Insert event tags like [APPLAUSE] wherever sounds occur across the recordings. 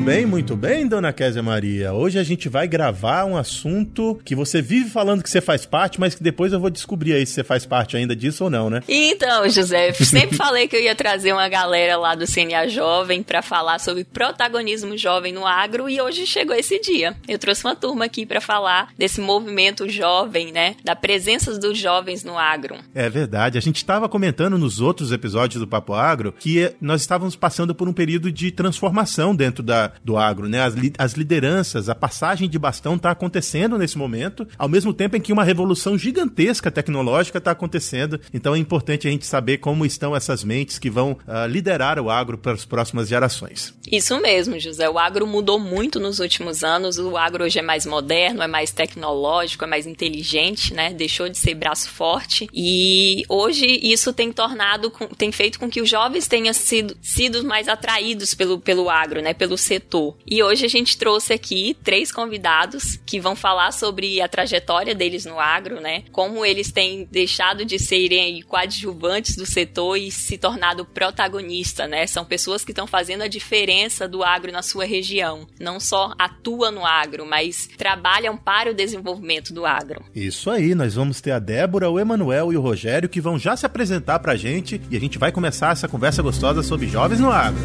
bem, muito bem, dona Késia Maria. Hoje a gente vai gravar um assunto que você vive falando que você faz parte, mas que depois eu vou descobrir aí se você faz parte ainda disso ou não, né? Então, José, sempre [LAUGHS] falei que eu ia trazer uma galera lá do CNA Jovem para falar sobre protagonismo jovem no agro e hoje chegou esse dia. Eu trouxe uma turma aqui para falar desse movimento jovem, né? Da presença dos jovens no agro. É verdade. A gente estava comentando nos outros episódios do Papo Agro que nós estávamos passando por um período de transformação dentro da, do agro, né? As, as lideranças, a passagem de bastão está acontecendo nesse momento, ao mesmo tempo em que uma revolução gigantesca tecnológica está acontecendo. Então é importante a gente saber como estão essas mentes que vão uh, liderar o agro para as próximas gerações. Isso mesmo, José. O agro mudou muito nos últimos anos. O agro hoje é mais moderno, é mais tecnológico, é mais inteligente, né? Deixou de ser braço forte. E hoje isso tem tornado, tem feito com que os jovens tenham sido, sido mais atraídos pelo, pelo agro, né? Pelo setor. E hoje a gente trouxe aqui três convidados que vão falar sobre a trajetória deles no agro, né? Como eles têm deixado de serem coadjuvantes do setor e se tornado protagonista, né? São pessoas que estão fazendo a diferença do agro na sua região. Não só atuam no agro, mas trabalham para o desenvolvimento do agro. Isso aí, nós vamos ter a Débora, o Emanuel e o Rogério que vão já se apresentar pra gente e a gente vai começar essa conversa gostosa sobre jovens no agro.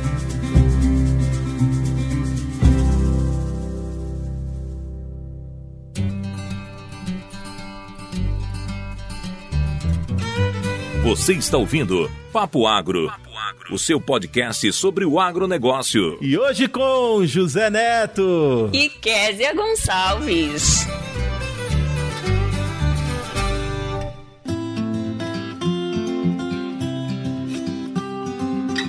Você está ouvindo Papo Agro, o seu podcast sobre o agronegócio. E hoje com José Neto e Késia Gonçalves.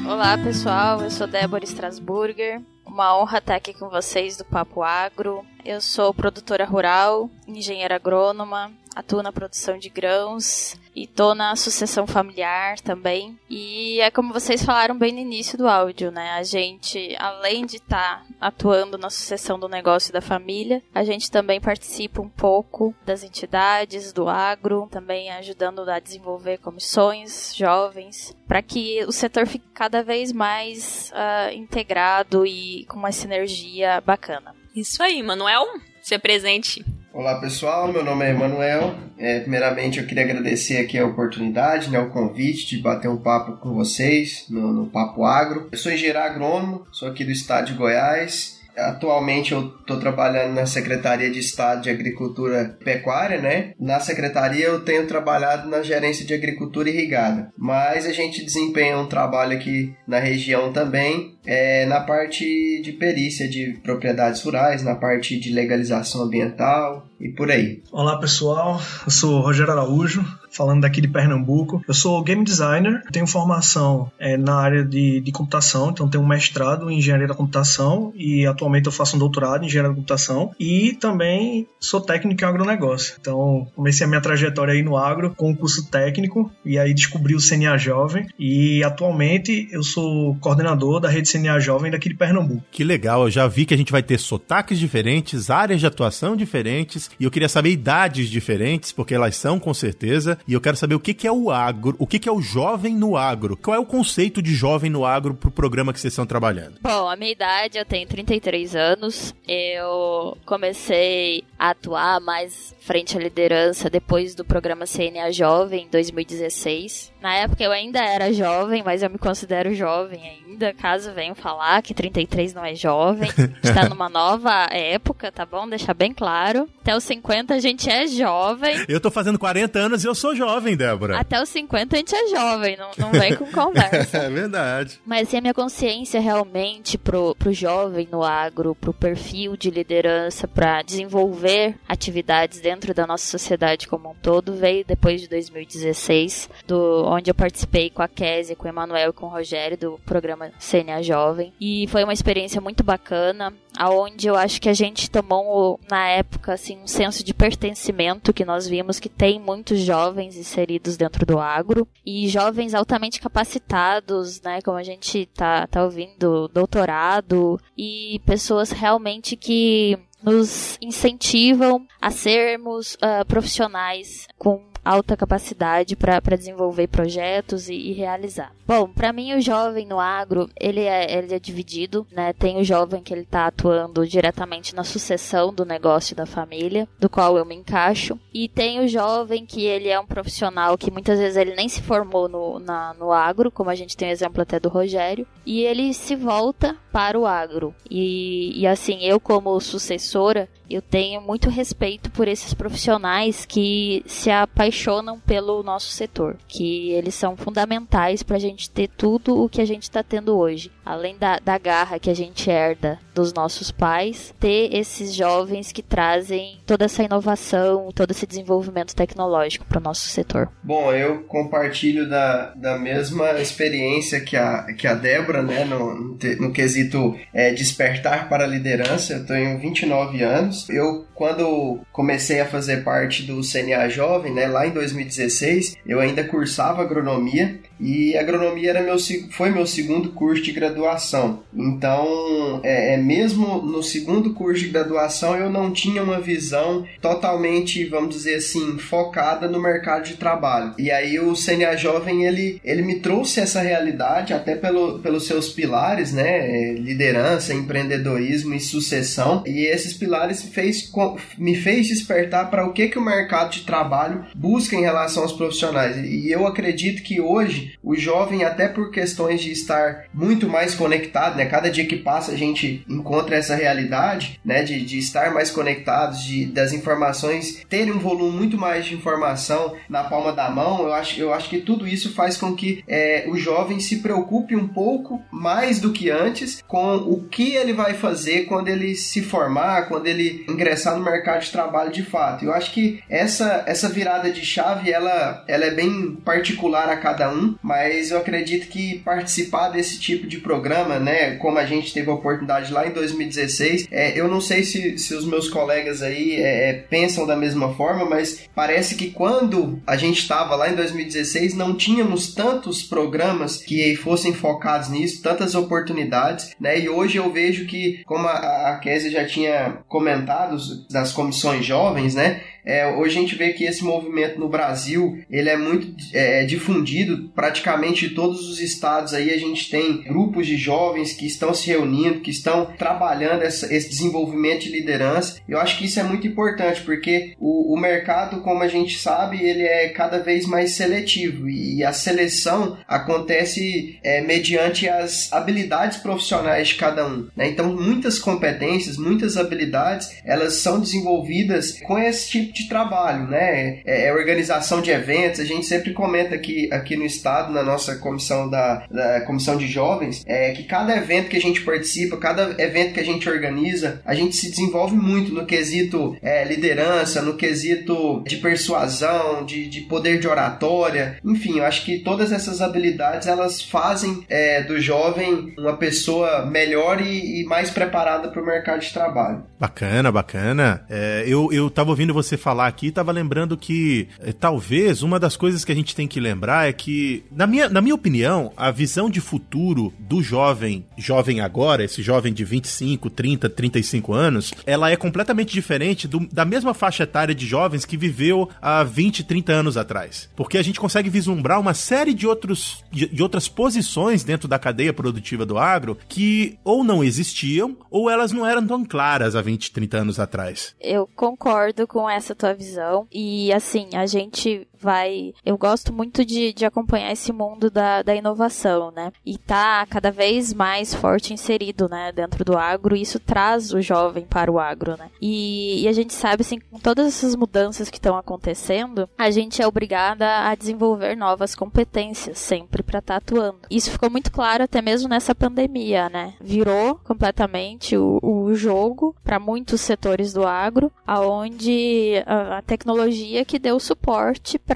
Olá pessoal, eu sou Débora Strasburger. Uma honra estar aqui com vocês do Papo Agro. Eu sou produtora rural, engenheira agrônoma, atuo na produção de grãos e tô na sucessão familiar também. E é como vocês falaram bem no início do áudio, né? A gente, além de estar tá atuando na sucessão do negócio da família, a gente também participa um pouco das entidades, do agro, também ajudando a desenvolver comissões jovens, para que o setor fique cada vez mais uh, integrado e com uma sinergia bacana. Isso aí, Manuel, se presente. Olá pessoal, meu nome é Emanuel. É, primeiramente eu queria agradecer aqui a oportunidade, né, o convite de bater um papo com vocês no, no Papo Agro. Eu sou engenheiro agrônomo, sou aqui do estado de Goiás Atualmente eu estou trabalhando na Secretaria de Estado de Agricultura e Pecuária, né? Na secretaria eu tenho trabalhado na gerência de agricultura irrigada, mas a gente desempenha um trabalho aqui na região também, é, na parte de perícia de propriedades rurais, na parte de legalização ambiental e por aí. Olá pessoal, eu sou Rogério Araújo, falando daqui de Pernambuco. Eu sou game designer, tenho formação é, na área de, de computação, então tenho um mestrado em engenharia da computação e atualmente eu faço um doutorado em engenharia da computação e também sou técnico em agronegócio. Então comecei a minha trajetória aí no agro com um curso técnico e aí descobri o CNA Jovem e atualmente eu sou coordenador da rede CNA Jovem daqui de Pernambuco. Que legal, eu já vi que a gente vai ter sotaques diferentes, áreas de atuação diferentes e eu queria saber idades diferentes, porque elas são com certeza, e eu quero saber o que, é o agro, o que, que é o jovem no agro. Qual é o conceito de jovem no agro pro programa que vocês estão trabalhando? Bom, a minha idade, eu tenho 33 anos. Eu comecei a atuar mais frente à liderança depois do programa CNA Jovem em 2016. Na época eu ainda era jovem, mas eu me considero jovem ainda, caso venham falar que 33 não é jovem. [LAUGHS] Está numa nova época, tá bom? Deixar bem claro. Até os 50 a gente é jovem. Eu tô fazendo 40 anos e eu sou jovem, Débora. Até os 50 a gente é jovem, não, não vem com conversa. [LAUGHS] é verdade. Mas e a minha consciência realmente pro, pro jovem no agro, pro perfil de liderança, para desenvolver atividades dentro da nossa sociedade como um todo, veio depois de 2016, do, onde eu participei com a Kézia, com o Emanuel e com o Rogério do programa CNA Jovem. E foi uma experiência muito bacana, aonde eu acho que a gente tomou, na época, assim, um senso de pertencimento que nós vimos que tem muitos jovens inseridos dentro do agro e jovens altamente capacitados, né, como a gente tá, tá ouvindo, doutorado e pessoas realmente que nos incentivam a sermos uh, profissionais com alta capacidade para desenvolver projetos e, e realizar. Bom, para mim o jovem no agro, ele é, ele é dividido, né? Tem o jovem que ele está atuando diretamente na sucessão do negócio da família, do qual eu me encaixo, e tem o jovem que ele é um profissional que muitas vezes ele nem se formou no, na, no agro, como a gente tem o exemplo até do Rogério, e ele se volta para o agro. E, e assim, eu como sucessora, eu tenho muito respeito por esses profissionais que se apaixonam pelo nosso setor, que eles são fundamentais para a gente ter tudo o que a gente está tendo hoje. Além da, da garra que a gente herda dos nossos pais, ter esses jovens que trazem toda essa inovação, todo esse desenvolvimento tecnológico para o nosso setor. Bom, eu compartilho da, da mesma experiência que a, que a Débora, né, no, no quesito é, despertar para a liderança. Eu tenho 29 anos. Eu, quando comecei a fazer parte do CNA Jovem, né, lá em 2016, eu ainda cursava agronomia e agronomia era meu, foi meu segundo curso de graduação. Então, é, é, mesmo no segundo curso de graduação, eu não tinha uma visão totalmente, vamos dizer assim, focada no mercado de trabalho. E aí o CNA Jovem, ele, ele me trouxe essa realidade, até pelo, pelos seus pilares, né? Liderança, empreendedorismo e sucessão. E esses pilares fez, me fez despertar para o que, que o mercado de trabalho busca em relação aos profissionais. E eu acredito que hoje o jovem, até por questões de estar muito mais conectado, né? Cada dia que passa a gente encontra essa realidade, né? De, de estar mais conectados, de, das informações terem um volume muito mais de informação na palma da mão. Eu acho, eu acho que tudo isso faz com que é, o jovem se preocupe um pouco mais do que antes com o que ele vai fazer quando ele se formar, quando ele ingressar no mercado de trabalho de fato. Eu acho que essa, essa virada de chave ela, ela é bem particular a cada um mas eu acredito que participar desse tipo de programa, né, como a gente teve a oportunidade lá em 2016, é, eu não sei se, se os meus colegas aí é, é pensam da mesma forma, mas parece que quando a gente estava lá em 2016 não tínhamos tantos programas que fossem focados nisso, tantas oportunidades, né, e hoje eu vejo que, como a, a Kézia já tinha comentado das comissões jovens, né, é, hoje a gente vê que esse movimento no Brasil ele é muito é, difundido, praticamente em todos os estados aí a gente tem grupos de jovens que estão se reunindo, que estão trabalhando essa, esse desenvolvimento de liderança. Eu acho que isso é muito importante porque o, o mercado, como a gente sabe, ele é cada vez mais seletivo e a seleção acontece é, mediante as habilidades profissionais de cada um. Né? Então, muitas competências, muitas habilidades, elas são desenvolvidas com esse tipo de trabalho, né? É, é, organização de eventos. A gente sempre comenta aqui, aqui no estado, na nossa comissão da, da comissão de jovens, é que cada evento que a gente participa, cada evento que a gente organiza, a gente se desenvolve muito no quesito é, liderança, no quesito de persuasão, de, de poder de oratória. Enfim, eu acho que todas essas habilidades elas fazem é, do jovem uma pessoa melhor e, e mais preparada para o mercado de trabalho. Bacana, bacana. É, eu, eu tava ouvindo você falar aqui, tava lembrando que é, talvez uma das coisas que a gente tem que lembrar é que, na minha, na minha opinião, a visão de futuro do jovem, jovem agora, esse jovem de 25, 30, 35 anos, ela é completamente diferente do, da mesma faixa etária de jovens que viveu há 20, 30 anos atrás. Porque a gente consegue vislumbrar uma série de, outros, de, de outras posições dentro da cadeia produtiva do agro que ou não existiam ou elas não eram tão claras há 20, 30 anos atrás. Eu concordo com essa tua visão. E assim, a gente vai. Eu gosto muito de, de acompanhar esse mundo da, da inovação, né? E tá cada vez mais forte inserido, né, dentro do agro, e isso traz o jovem para o agro, né? E, e a gente sabe, assim, com todas essas mudanças que estão acontecendo, a gente é obrigada a desenvolver novas competências sempre para estar tá atuando. Isso ficou muito claro até mesmo nessa pandemia, né? Virou completamente o, o jogo para muitos setores do agro, aonde a, a tecnologia que deu suporte para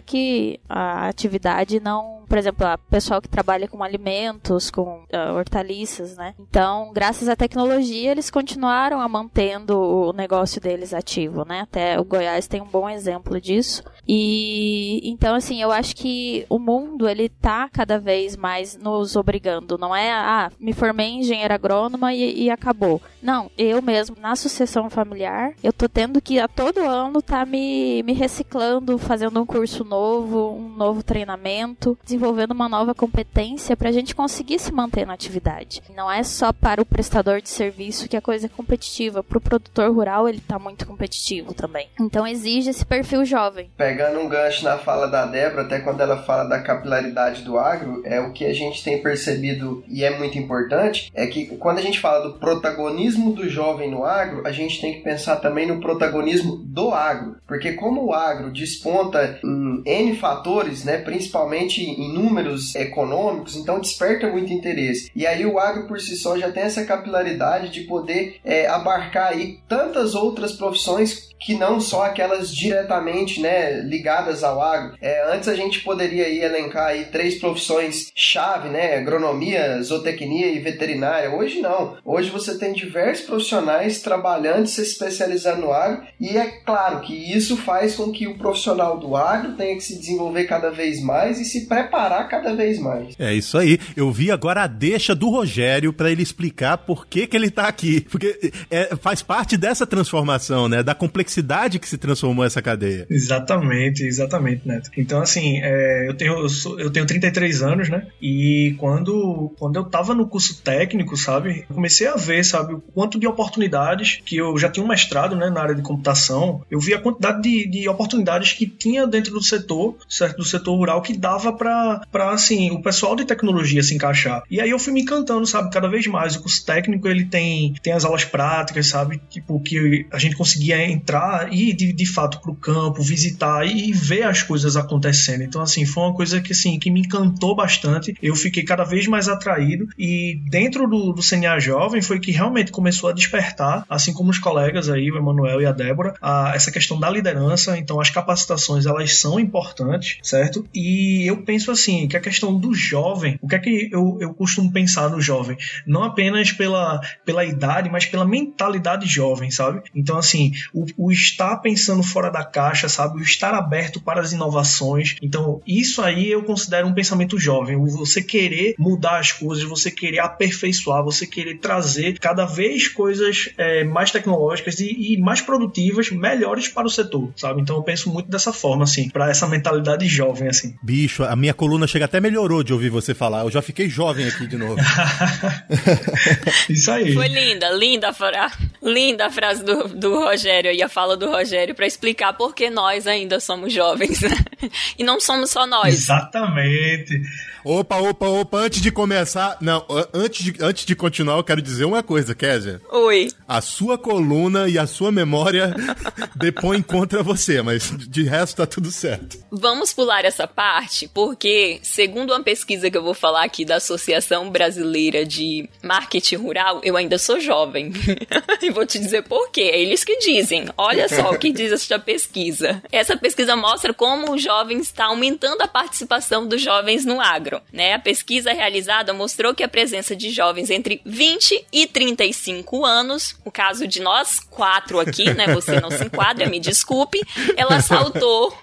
que a atividade não por exemplo, a pessoal que trabalha com alimentos, com uh, hortaliças, né? Então, graças à tecnologia, eles continuaram a mantendo o negócio deles ativo, né? Até o Goiás tem um bom exemplo disso. E então, assim, eu acho que o mundo ele tá cada vez mais nos obrigando. Não é, ah, me formei em agrônoma e, e acabou. Não, eu mesmo, na sucessão familiar, eu tô tendo que a todo ano tá me, me reciclando, fazendo um curso novo, um novo treinamento, desenvolvendo uma nova competência para a gente conseguir se manter na atividade. Não é só para o prestador de serviço que a coisa é competitiva, para o produtor rural ele tá muito competitivo também. Então exige esse perfil jovem. Pegando um gancho na fala da Débora, até quando ela fala da capilaridade do agro, é o que a gente tem percebido e é muito importante, é que quando a gente fala do protagonismo do jovem no agro, a gente tem que pensar também no protagonismo do agro, porque como o agro desponta em N fatores, né, principalmente em números econômicos, então desperta muito interesse. E aí o agro por si só já tem essa capilaridade de poder é, abarcar aí tantas outras profissões que não só aquelas diretamente né, ligadas ao agro. É, antes a gente poderia aí elencar aí três profissões chave, né, agronomia, zootecnia e veterinária. Hoje não. Hoje você tem diversos profissionais trabalhando, se especializando no agro e é claro que isso faz com que o profissional do agro tenha que se desenvolver cada vez mais e se preparar cada vez mais. É isso aí. Eu vi agora a deixa do Rogério para ele explicar por que, que ele está aqui. Porque é, faz parte dessa transformação, né? Da complexidade que se transformou essa cadeia. Exatamente, exatamente, Neto. Então, assim, é, eu, tenho, eu, sou, eu tenho 33 anos, né? E quando, quando eu estava no curso técnico, sabe? Eu comecei a ver, sabe, o quanto de oportunidades que eu já tinha um mestrado, né, na área de computação. Eu vi a quantidade de, de oportunidades que tinha dentro do setor, certo? Do setor rural que dava para assim, o pessoal de tecnologia se encaixar. E aí eu fui me encantando, sabe, cada vez mais. O curso técnico, ele tem, tem as aulas práticas, sabe? Tipo, que a gente conseguia entrar e de, de fato pro campo, visitar e, e ver as coisas acontecendo. Então, assim, foi uma coisa que, assim, que me encantou bastante. Eu fiquei cada vez mais atraído e dentro do, do CNA Jovem foi que realmente começou a despertar, assim como os colegas aí, o Emanuel e a Débora, a, essa questão da liderança. Então, as capacitações, elas são importantes, certo? E eu penso assim, que a questão do jovem, o que é que eu, eu costumo pensar no jovem? Não apenas pela, pela idade, mas pela mentalidade jovem, sabe? Então, assim, o, o estar pensando fora da caixa, sabe? O estar aberto para as inovações. Então, isso aí eu considero um pensamento jovem. Você querer mudar as coisas, você querer aperfeiçoar, você querer trazer cada vez coisas é, mais tecnológicas e, e, mais produtivas, melhores para o setor, sabe? Então, eu penso muito dessa forma, assim, para essa mentalidade jovem, assim. Bicho, a minha chega até melhorou de ouvir você falar. Eu já fiquei jovem aqui de novo. [LAUGHS] Isso aí. Foi linda, linda, fra... linda a frase do, do Rogério e a fala do Rogério para explicar por que nós ainda somos jovens. Né? E não somos só nós. Exatamente. Opa, opa, opa, antes de começar. Não, antes de, antes de continuar, eu quero dizer uma coisa, Kézia. Oi. A sua coluna e a sua memória [LAUGHS] depõem contra você, mas de resto tá tudo certo. Vamos pular essa parte, porque, segundo uma pesquisa que eu vou falar aqui da Associação Brasileira de Marketing Rural, eu ainda sou jovem. [LAUGHS] e vou te dizer por quê. É eles que dizem. Olha só o que diz essa pesquisa. Essa pesquisa mostra como o jovem está aumentando a participação dos jovens no agro. Né? A pesquisa realizada mostrou que a presença de jovens entre 20 e 35 anos, o caso de nós quatro aqui, né? Você não se enquadra, me desculpe, ela saltou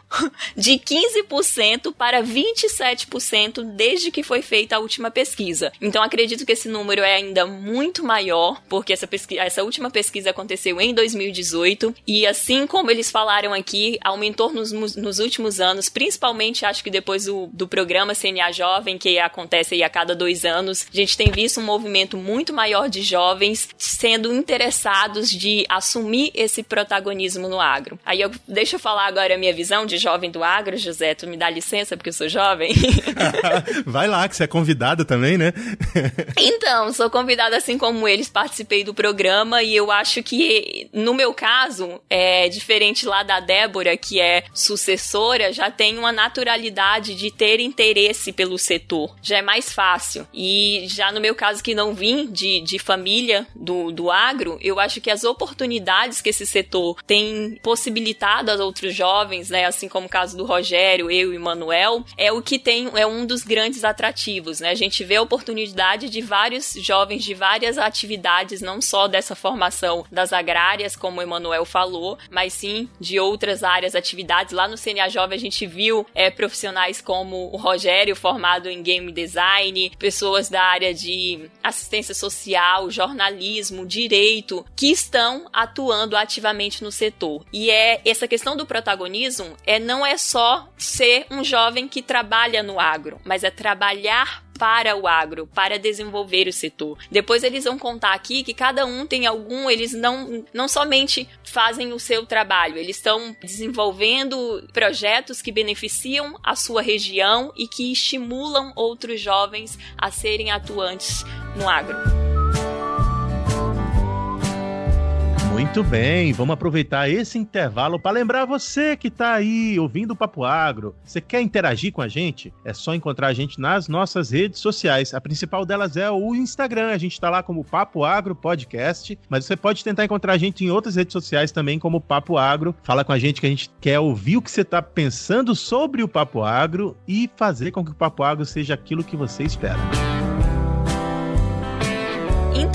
de 15% para 27% desde que foi feita a última pesquisa. Então acredito que esse número é ainda muito maior, porque essa, pesquisa, essa última pesquisa aconteceu em 2018 e assim como eles falaram aqui, aumentou nos, nos últimos anos, principalmente acho que depois do, do programa CNA Jovem, que acontece aí a cada dois anos, a gente tem visto um movimento muito maior de jovens sendo interessados de assumir esse protagonismo no agro. Aí eu deixa eu falar agora a minha visão de jovem do agro, José, tu me dá licença porque eu sou jovem? [LAUGHS] Vai lá, que você é convidada também, né? [LAUGHS] então, sou convidada assim como eles, participei do programa e eu acho que, no meu caso, é diferente lá da Débora, que é sucessora, já tem uma naturalidade de ter interesse pelo setor. Já é mais fácil. E já no meu caso, que não vim de, de família do, do agro, eu acho que as oportunidades que esse setor tem possibilitado aos outros jovens, né, assim como o caso do Rogério, eu e Manuel, é o que tem, é um dos grandes atrativos, né? A gente vê a oportunidade de vários jovens de várias atividades, não só dessa formação das agrárias, como o Emanuel falou, mas sim de outras áreas, atividades. Lá no CNA Jovem a gente viu é, profissionais como o Rogério, formado em game design, pessoas da área de assistência social, jornalismo, direito, que estão atuando ativamente no setor. E é essa questão do protagonismo é não é só ser um jovem que trabalha no agro, mas é trabalhar para o agro, para desenvolver o setor. Depois eles vão contar aqui que cada um tem algum, eles não, não somente fazem o seu trabalho, eles estão desenvolvendo projetos que beneficiam a sua região e que estimulam outros jovens a serem atuantes no agro. Muito bem, vamos aproveitar esse intervalo para lembrar você que está aí ouvindo o Papo Agro. Você quer interagir com a gente? É só encontrar a gente nas nossas redes sociais. A principal delas é o Instagram. A gente está lá como Papo Agro Podcast, mas você pode tentar encontrar a gente em outras redes sociais também como Papo Agro. Fala com a gente que a gente quer ouvir o que você está pensando sobre o Papo Agro e fazer com que o Papo Agro seja aquilo que você espera.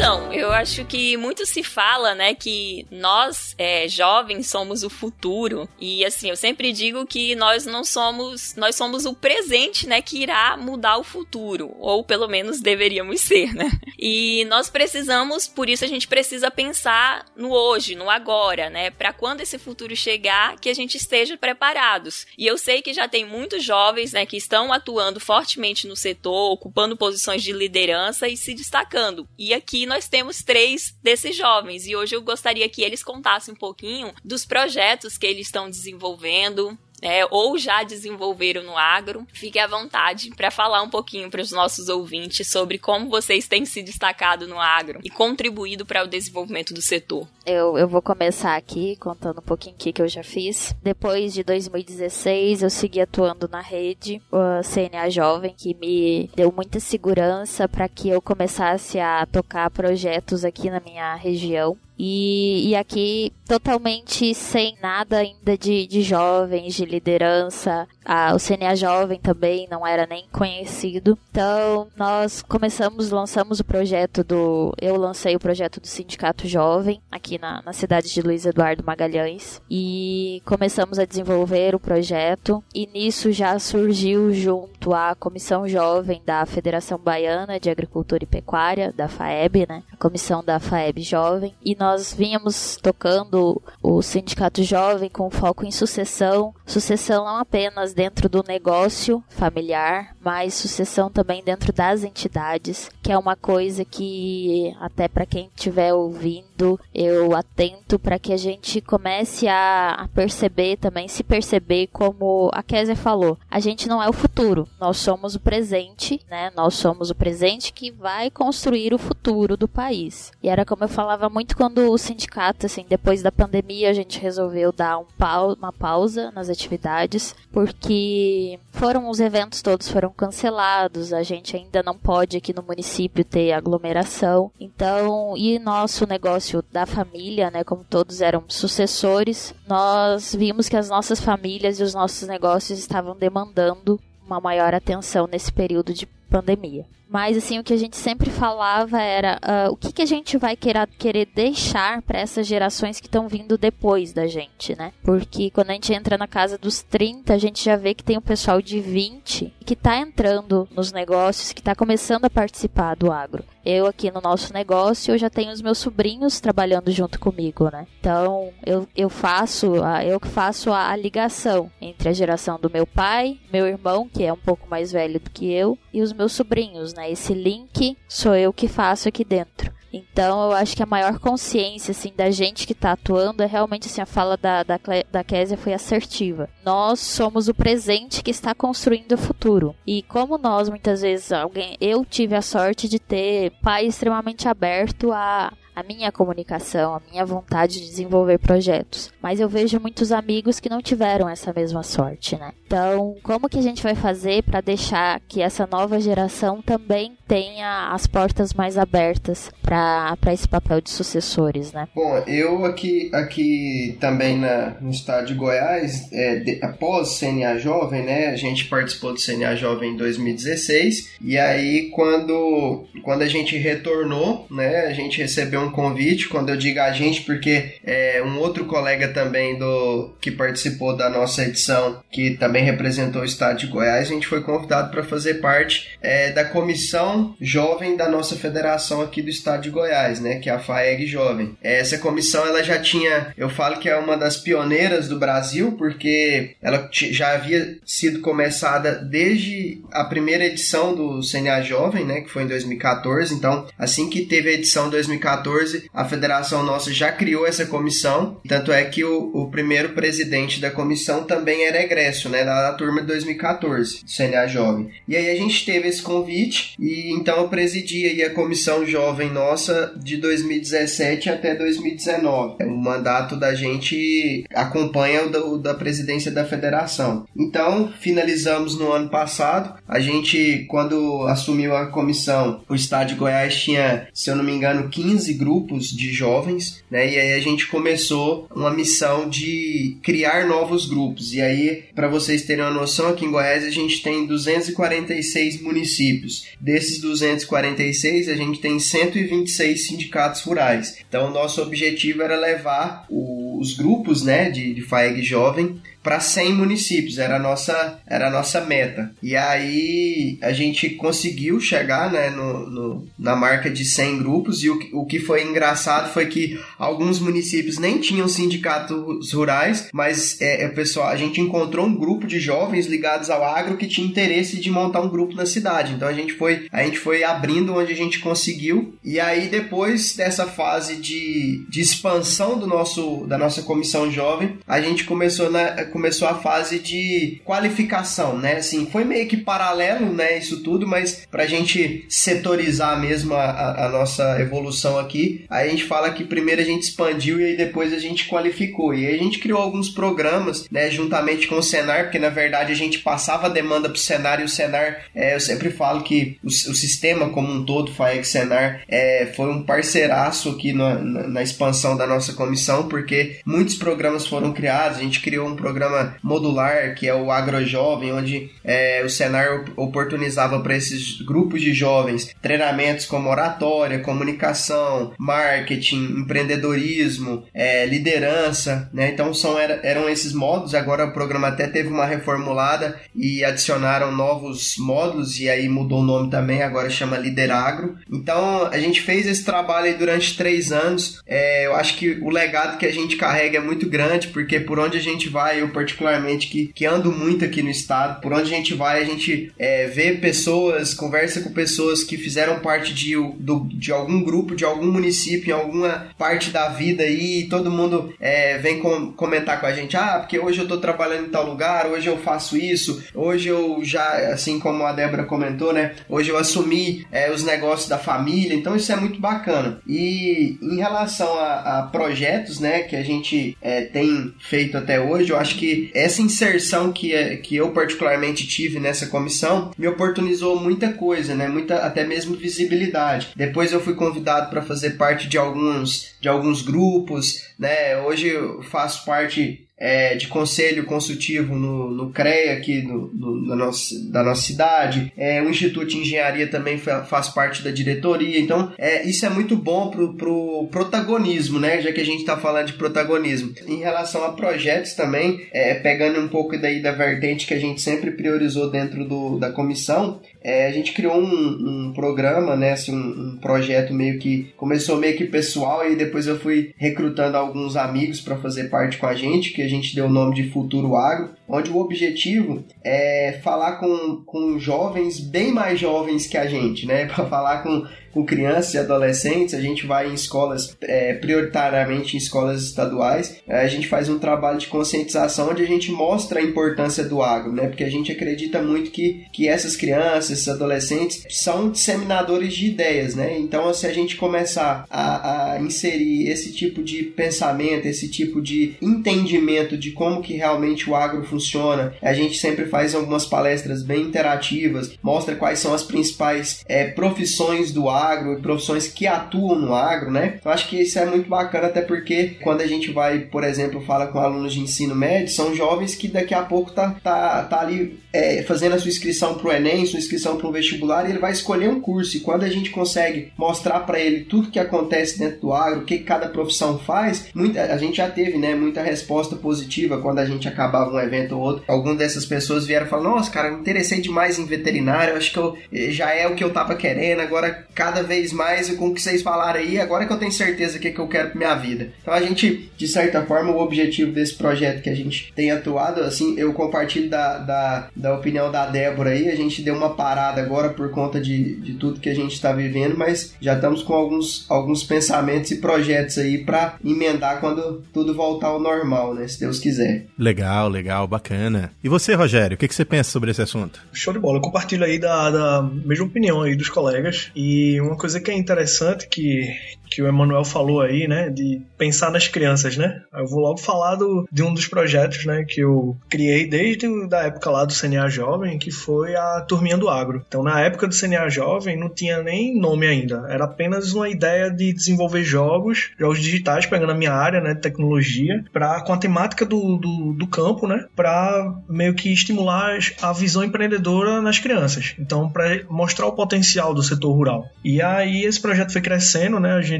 Então, eu acho que muito se fala, né, que nós, é, jovens, somos o futuro. E assim, eu sempre digo que nós não somos, nós somos o presente, né, que irá mudar o futuro. Ou pelo menos deveríamos ser, né? [LAUGHS] E nós precisamos, por isso a gente precisa pensar no hoje, no agora, né? Para quando esse futuro chegar, que a gente esteja preparados. E eu sei que já tem muitos jovens, né, que estão atuando fortemente no setor, ocupando posições de liderança e se destacando. E aqui nós temos três desses jovens. E hoje eu gostaria que eles contassem um pouquinho dos projetos que eles estão desenvolvendo, é, ou já desenvolveram no agro, fique à vontade para falar um pouquinho para os nossos ouvintes sobre como vocês têm se destacado no agro e contribuído para o desenvolvimento do setor. Eu, eu vou começar aqui contando um pouquinho o que, que eu já fiz. Depois de 2016, eu segui atuando na rede, o CNA Jovem, que me deu muita segurança para que eu começasse a tocar projetos aqui na minha região. E, e aqui totalmente sem nada ainda de, de jovens, de liderança. O CNA Jovem também não era nem conhecido. Então, nós começamos, lançamos o projeto do. Eu lancei o projeto do Sindicato Jovem aqui na, na cidade de Luiz Eduardo Magalhães. E começamos a desenvolver o projeto. E nisso já surgiu junto à Comissão Jovem da Federação Baiana de Agricultura e Pecuária, da FAEB, né? A comissão da FAEB Jovem. E nós vínhamos tocando o Sindicato Jovem com foco em sucessão. Sucessão não apenas dentro do negócio familiar, mas sucessão também dentro das entidades, que é uma coisa que, até para quem estiver ouvindo, eu atento para que a gente comece a, a perceber também, se perceber como a Kézia falou. A gente não é o futuro, nós somos o presente, né? Nós somos o presente que vai construir o futuro do país. E era como eu falava muito quando o sindicato, assim, depois da pandemia, a gente resolveu dar um pau uma pausa nas atividades, porque foram os eventos todos foram cancelados, a gente ainda não pode aqui no município ter aglomeração. Então, e nosso negócio da família, né, como todos eram sucessores, nós vimos que as nossas famílias e os nossos negócios estavam demandando uma maior atenção nesse período de pandemia. Mas assim, o que a gente sempre falava era uh, o que, que a gente vai querer, querer deixar para essas gerações que estão vindo depois da gente, né? Porque quando a gente entra na casa dos 30, a gente já vê que tem um pessoal de 20 que está entrando nos negócios, que está começando a participar do agro. Eu aqui no nosso negócio, eu já tenho os meus sobrinhos trabalhando junto comigo, né? Então, eu, eu faço, eu que faço a, a ligação entre a geração do meu pai, meu irmão, que é um pouco mais velho do que eu, e os meus sobrinhos, né? Esse link sou eu que faço aqui dentro. Então eu acho que a maior consciência assim da gente que está atuando é realmente assim a fala da da, da Késia foi assertiva. Nós somos o presente que está construindo o futuro. E como nós muitas vezes alguém eu tive a sorte de ter pai extremamente aberto a a minha comunicação, a minha vontade de desenvolver projetos. Mas eu vejo muitos amigos que não tiveram essa mesma sorte, né? Então, como que a gente vai fazer para deixar que essa nova geração também tenha as portas mais abertas para esse papel de sucessores, né? Bom, eu aqui, aqui também na, no estado de Goiás, é, de, após CNA Jovem, né, a gente participou do CNA Jovem em 2016, e aí quando, quando a gente retornou, né, a gente recebeu um convite, quando eu digo a gente, porque é, um outro colega também do que participou da nossa edição, que também representou o estado de Goiás, a gente foi convidado para fazer parte é, da comissão jovem da nossa federação aqui do estado de Goiás, né, que é a FAEG Jovem. Essa comissão ela já tinha, eu falo que é uma das pioneiras do Brasil, porque ela já havia sido começada desde a primeira edição do CNA Jovem, né, que foi em 2014. Então, assim que teve a edição 2014, a federação nossa já criou essa comissão. Tanto é que o, o primeiro presidente da comissão também era egresso, né, da, da turma de 2014, do CNA Jovem. E aí a gente teve esse convite e então eu presidi aí a comissão jovem nossa de 2017 até 2019. O mandato da gente acompanha o da, o da presidência da federação. Então, finalizamos no ano passado. A gente, quando assumiu a comissão, o estado de Goiás tinha, se eu não me engano, 15 grupos de jovens, né? E aí a gente começou uma missão de criar novos grupos. E aí, para vocês terem uma noção, aqui em Goiás a gente tem 246 municípios. Desses 246, a gente tem 126 sindicatos rurais. Então, o nosso objetivo era levar os grupos né, de, de FAEG jovem para 100 municípios, era a nossa, era a nossa meta. E aí a gente conseguiu chegar né, no, no, na marca de 100 grupos, e o, o que foi engraçado foi que alguns municípios nem tinham sindicatos rurais, mas é, é, pessoal, a gente encontrou um grupo de jovens ligados ao agro que tinha interesse de montar um grupo na cidade. Então a gente foi, a gente foi abrindo onde a gente conseguiu, e aí depois dessa fase de, de expansão do nosso, da nossa comissão jovem, a gente começou na começou a fase de qualificação, né? Assim, foi meio que paralelo, né? Isso tudo, mas pra gente setorizar mesmo a, a nossa evolução aqui, aí a gente fala que primeiro a gente expandiu e aí depois a gente qualificou. E aí a gente criou alguns programas, né? Juntamente com o Senar, porque na verdade a gente passava a demanda pro Senar e o Senar, é, eu sempre falo que o, o sistema como um todo, FAEC Senar, é, foi um parceiraço aqui na, na, na expansão da nossa comissão, porque muitos programas foram criados, a gente criou um programa programa modular, que é o AgroJovem, onde é, o Senar oportunizava para esses grupos de jovens treinamentos como oratória, comunicação, marketing, empreendedorismo, é, liderança, né? Então são, era, eram esses módulos, agora o programa até teve uma reformulada e adicionaram novos módulos e aí mudou o nome também, agora chama Lideragro. Então a gente fez esse trabalho durante três anos. É, eu acho que o legado que a gente carrega é muito grande, porque por onde a gente vai, particularmente, que, que ando muito aqui no estado. Por onde a gente vai, a gente é, vê pessoas, conversa com pessoas que fizeram parte de, do, de algum grupo, de algum município, em alguma parte da vida aí, e todo mundo é, vem com, comentar com a gente, ah, porque hoje eu tô trabalhando em tal lugar, hoje eu faço isso, hoje eu já, assim como a Débora comentou, né, hoje eu assumi é, os negócios da família, então isso é muito bacana. E em relação a, a projetos, né, que a gente é, tem feito até hoje, eu acho que essa inserção que, é, que eu particularmente tive nessa comissão me oportunizou muita coisa, né? Muita até mesmo visibilidade. Depois eu fui convidado para fazer parte de alguns de alguns grupos, né? Hoje eu faço parte é, de conselho consultivo no, no CREA aqui do, da, nossa, da nossa cidade. É, o Instituto de Engenharia também faz parte da diretoria. Então, é, isso é muito bom pro, pro protagonismo, né? Já que a gente está falando de protagonismo. Em relação a projetos também, é, pegando um pouco daí da vertente que a gente sempre priorizou dentro do, da comissão, é, a gente criou um, um programa, né? Assim, um, um, projeto meio que começou meio que pessoal e depois eu fui recrutando alguns amigos para fazer parte com a gente, que gente deu o nome de Futuro Agro, onde o objetivo é falar com, com jovens bem mais jovens que a gente, né? [LAUGHS] Para falar com, com crianças e adolescentes, a gente vai em escolas, é, prioritariamente em escolas estaduais, a gente faz um trabalho de conscientização onde a gente mostra a importância do agro, né? Porque a gente acredita muito que, que essas crianças, esses adolescentes, são disseminadores de ideias, né? Então, se a gente começar a, a inserir esse tipo de pensamento, esse tipo de entendimento de como que realmente o agro funciona, a gente sempre faz algumas palestras bem interativas, mostra quais são as principais é, profissões do agro e profissões que atuam no agro, né? Eu acho que isso é muito bacana, até porque quando a gente vai, por exemplo, fala com alunos de ensino médio, são jovens que daqui a pouco tá, tá, tá ali é, fazendo a sua inscrição para o Enem, sua inscrição para o vestibular, e ele vai escolher um curso. E quando a gente consegue mostrar para ele tudo que acontece dentro do agro, o que cada profissão faz, muita, a gente já teve né, muita resposta positiva quando a gente acabava um evento ou outro. Algumas dessas pessoas vieram falar: Nossa, cara, me interessei demais em veterinário, acho que eu, eh, já é o que eu tava querendo. Agora, cada vez mais, com o que vocês falaram aí, agora que eu tenho certeza o que, que eu quero para minha vida. Então, a gente, de certa forma, o objetivo desse projeto que a gente tem atuado, assim, eu compartilho da, da da opinião da Débora aí. A gente deu uma parada agora por conta de, de tudo que a gente está vivendo, mas já estamos com alguns, alguns pensamentos e projetos aí para emendar quando tudo voltar ao normal, né? Se Deus quiser. Legal, legal, bacana. E você, Rogério, o que, que você pensa sobre esse assunto? Show de bola. Eu compartilho aí da, da mesma opinião aí dos colegas. E uma coisa que é interessante que, que o Emanuel falou aí, né, de pensar nas crianças, né? Eu vou logo falar do, de um dos projetos, né, que eu criei desde a época lá do CNA Jovem, que foi a Turminha do Agro. Então, na época do CNA Jovem, não tinha nem nome ainda. Era apenas uma ideia de desenvolver jogos, jogos digitais, pegando a minha área, né, de tecnologia, pra, com a temática do, do, do campo, né, para meio que estimular a visão empreendedora nas crianças. Então, para mostrar o potencial do setor rural. E aí, esse projeto foi crescendo, né, a gente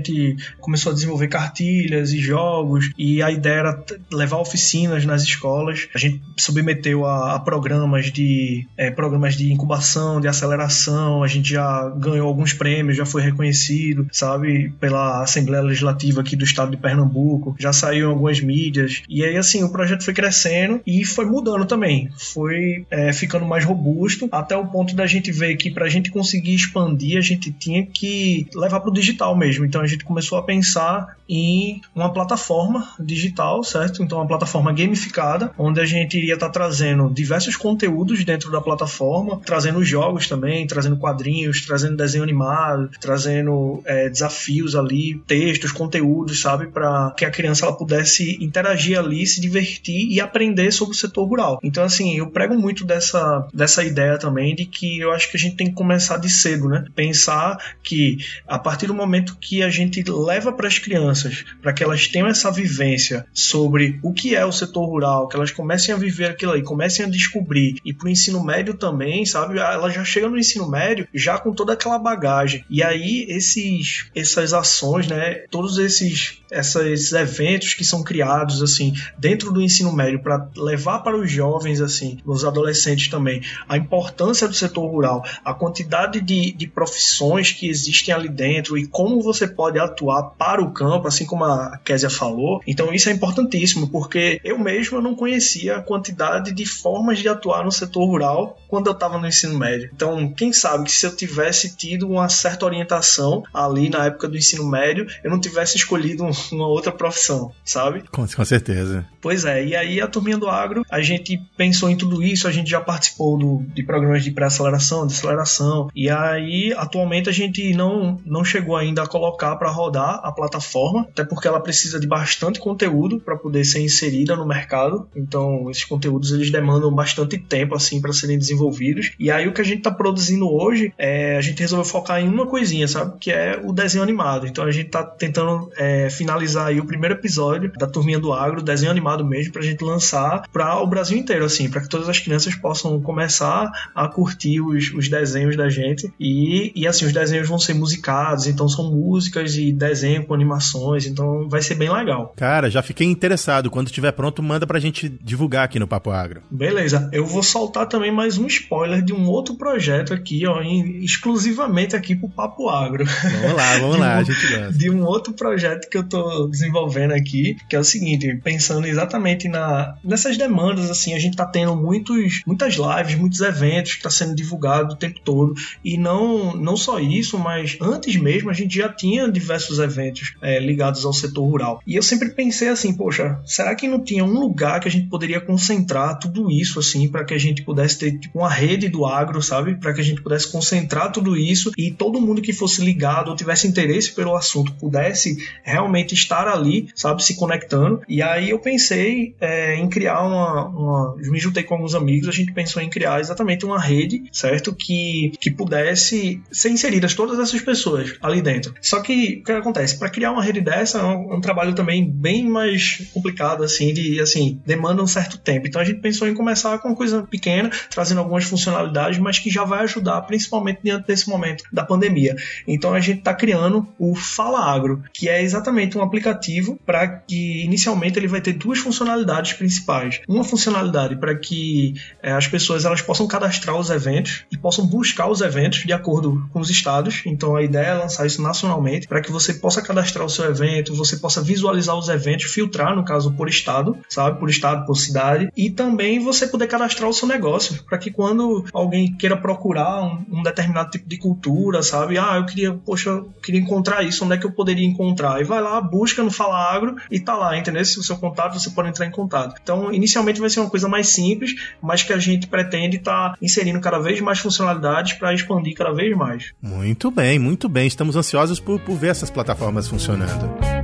gente começou a desenvolver cartilhas e jogos, e a ideia era levar oficinas nas escolas. A gente submeteu a, a programas de é, programas de incubação, de aceleração. A gente já ganhou alguns prêmios, já foi reconhecido, sabe, pela Assembleia Legislativa aqui do Estado de Pernambuco. Já saiu em algumas mídias. E aí, assim, o projeto foi crescendo e foi mudando também. Foi é, ficando mais robusto até o ponto da gente ver que para a gente conseguir expandir, a gente tinha que levar para o digital mesmo. Então a gente começou a pensar em uma plataforma digital, certo? Então, uma plataforma gamificada, onde a gente iria estar tá trazendo diversos conteúdos dentro da plataforma, trazendo jogos também, trazendo quadrinhos, trazendo desenho animado, trazendo é, desafios ali, textos, conteúdos, sabe? Para que a criança ela pudesse interagir ali, se divertir e aprender sobre o setor rural. Então, assim, eu prego muito dessa, dessa ideia também de que eu acho que a gente tem que começar de cedo, né? Pensar que a partir do momento que a gente gente leva para as crianças, para que elas tenham essa vivência sobre o que é o setor rural, que elas comecem a viver aquilo aí, comecem a descobrir, e para o ensino médio também, sabe? Ela já chega no ensino médio já com toda aquela bagagem. E aí, esses, essas ações, né? Todos esses, esses eventos que são criados, assim, dentro do ensino médio, para levar para os jovens, assim, os adolescentes também, a importância do setor rural, a quantidade de, de profissões que existem ali dentro e como você pode atuar para o campo, assim como a Késia falou. Então isso é importantíssimo, porque eu mesmo não conhecia a quantidade de formas de atuar no setor rural quando eu estava no ensino médio. Então, quem sabe que se eu tivesse tido uma certa orientação ali na época do ensino médio, eu não tivesse escolhido uma outra profissão, sabe? Com, com certeza. Pois é, e aí a turminha do agro, a gente pensou em tudo isso, a gente já participou do, de programas de pré-aceleração, de aceleração, e aí atualmente a gente não, não chegou ainda a colocar para rodar a plataforma, até porque ela precisa de bastante conteúdo para poder ser inserida no mercado. Então, esses conteúdos eles demandam bastante tempo assim para serem desenvolvidos. E aí o que a gente está produzindo hoje é a gente resolveu focar em uma coisinha, sabe? Que é o desenho animado. Então a gente está tentando é, finalizar aí o primeiro episódio da turminha do agro, desenho animado mesmo, para a gente lançar para o Brasil inteiro, assim, para que todas as crianças possam começar a curtir os, os desenhos da gente e, e assim os desenhos vão ser musicados, então são músicas de desenho com animações, então vai ser bem legal. Cara, já fiquei interessado. Quando estiver pronto, manda pra gente divulgar aqui no Papo Agro. Beleza. Eu vou soltar também mais um spoiler de um outro projeto aqui, ó, exclusivamente aqui pro Papo Agro. Vamos lá, vamos [LAUGHS] lá, um, a gente gosta. De um outro projeto que eu tô tô desenvolvendo aqui, que é o seguinte, pensando exatamente na, nessas demandas, assim, a gente tá tendo muitos, muitas lives, muitos eventos que tá sendo divulgado o tempo todo, e não, não só isso, mas antes mesmo a gente já tinha diversos eventos é, ligados ao setor rural. E eu sempre pensei assim, poxa, será que não tinha um lugar que a gente poderia concentrar tudo isso, assim, para que a gente pudesse ter tipo, uma rede do agro, sabe? Para que a gente pudesse concentrar tudo isso e todo mundo que fosse ligado ou tivesse interesse pelo assunto pudesse realmente estar ali, sabe, se conectando. E aí eu pensei é, em criar uma, uma. Me juntei com alguns amigos, a gente pensou em criar exatamente uma rede, certo? Que, que pudesse ser inseridas todas essas pessoas ali dentro. Só que o que acontece? Para criar uma rede dessa é um, um, trabalho também bem mais complicado, assim, de assim, demanda um certo tempo. Então a gente pensou em começar com uma coisa pequena, trazendo algumas funcionalidades, mas que já vai ajudar, principalmente diante desse momento da pandemia. Então a gente está criando o Fala Agro, que é exatamente um aplicativo para que inicialmente ele vai ter duas funcionalidades principais. Uma funcionalidade para que é, as pessoas elas possam cadastrar os eventos e possam buscar os eventos de acordo com os estados. Então a ideia é lançar isso nacionalmente para que você possa cadastrar o seu evento, você possa visualizar os eventos, filtrar no caso por estado, sabe, por estado, por cidade, e também você poder cadastrar o seu negócio para que quando alguém queira procurar um, um determinado tipo de cultura, sabe, ah, eu queria, poxa, eu queria encontrar isso, onde é que eu poderia encontrar? E vai lá, busca no Fala Agro e tá lá, entendeu? Se o seu contato, você pode entrar em contato. Então, inicialmente vai ser uma coisa mais simples, mas que a gente pretende estar tá inserindo cada vez mais funcionalidades para expandir cada vez mais. Muito bem, muito bem. Estamos ansiosos por, por ver essas plataformas funcionando.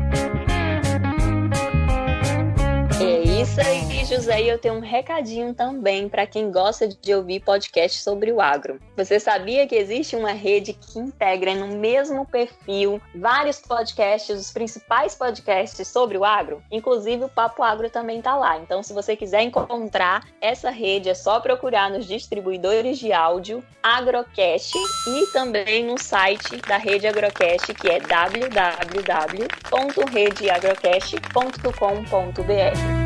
Eu tenho um recadinho também para quem gosta de ouvir podcast sobre o agro. Você sabia que existe uma rede que integra no mesmo perfil vários podcasts, os principais podcasts sobre o agro? Inclusive o Papo Agro também tá lá. Então, se você quiser encontrar essa rede, é só procurar nos distribuidores de áudio Agrocast e também no site da Rede Agrocast, que é www.redeagrocast.com.br.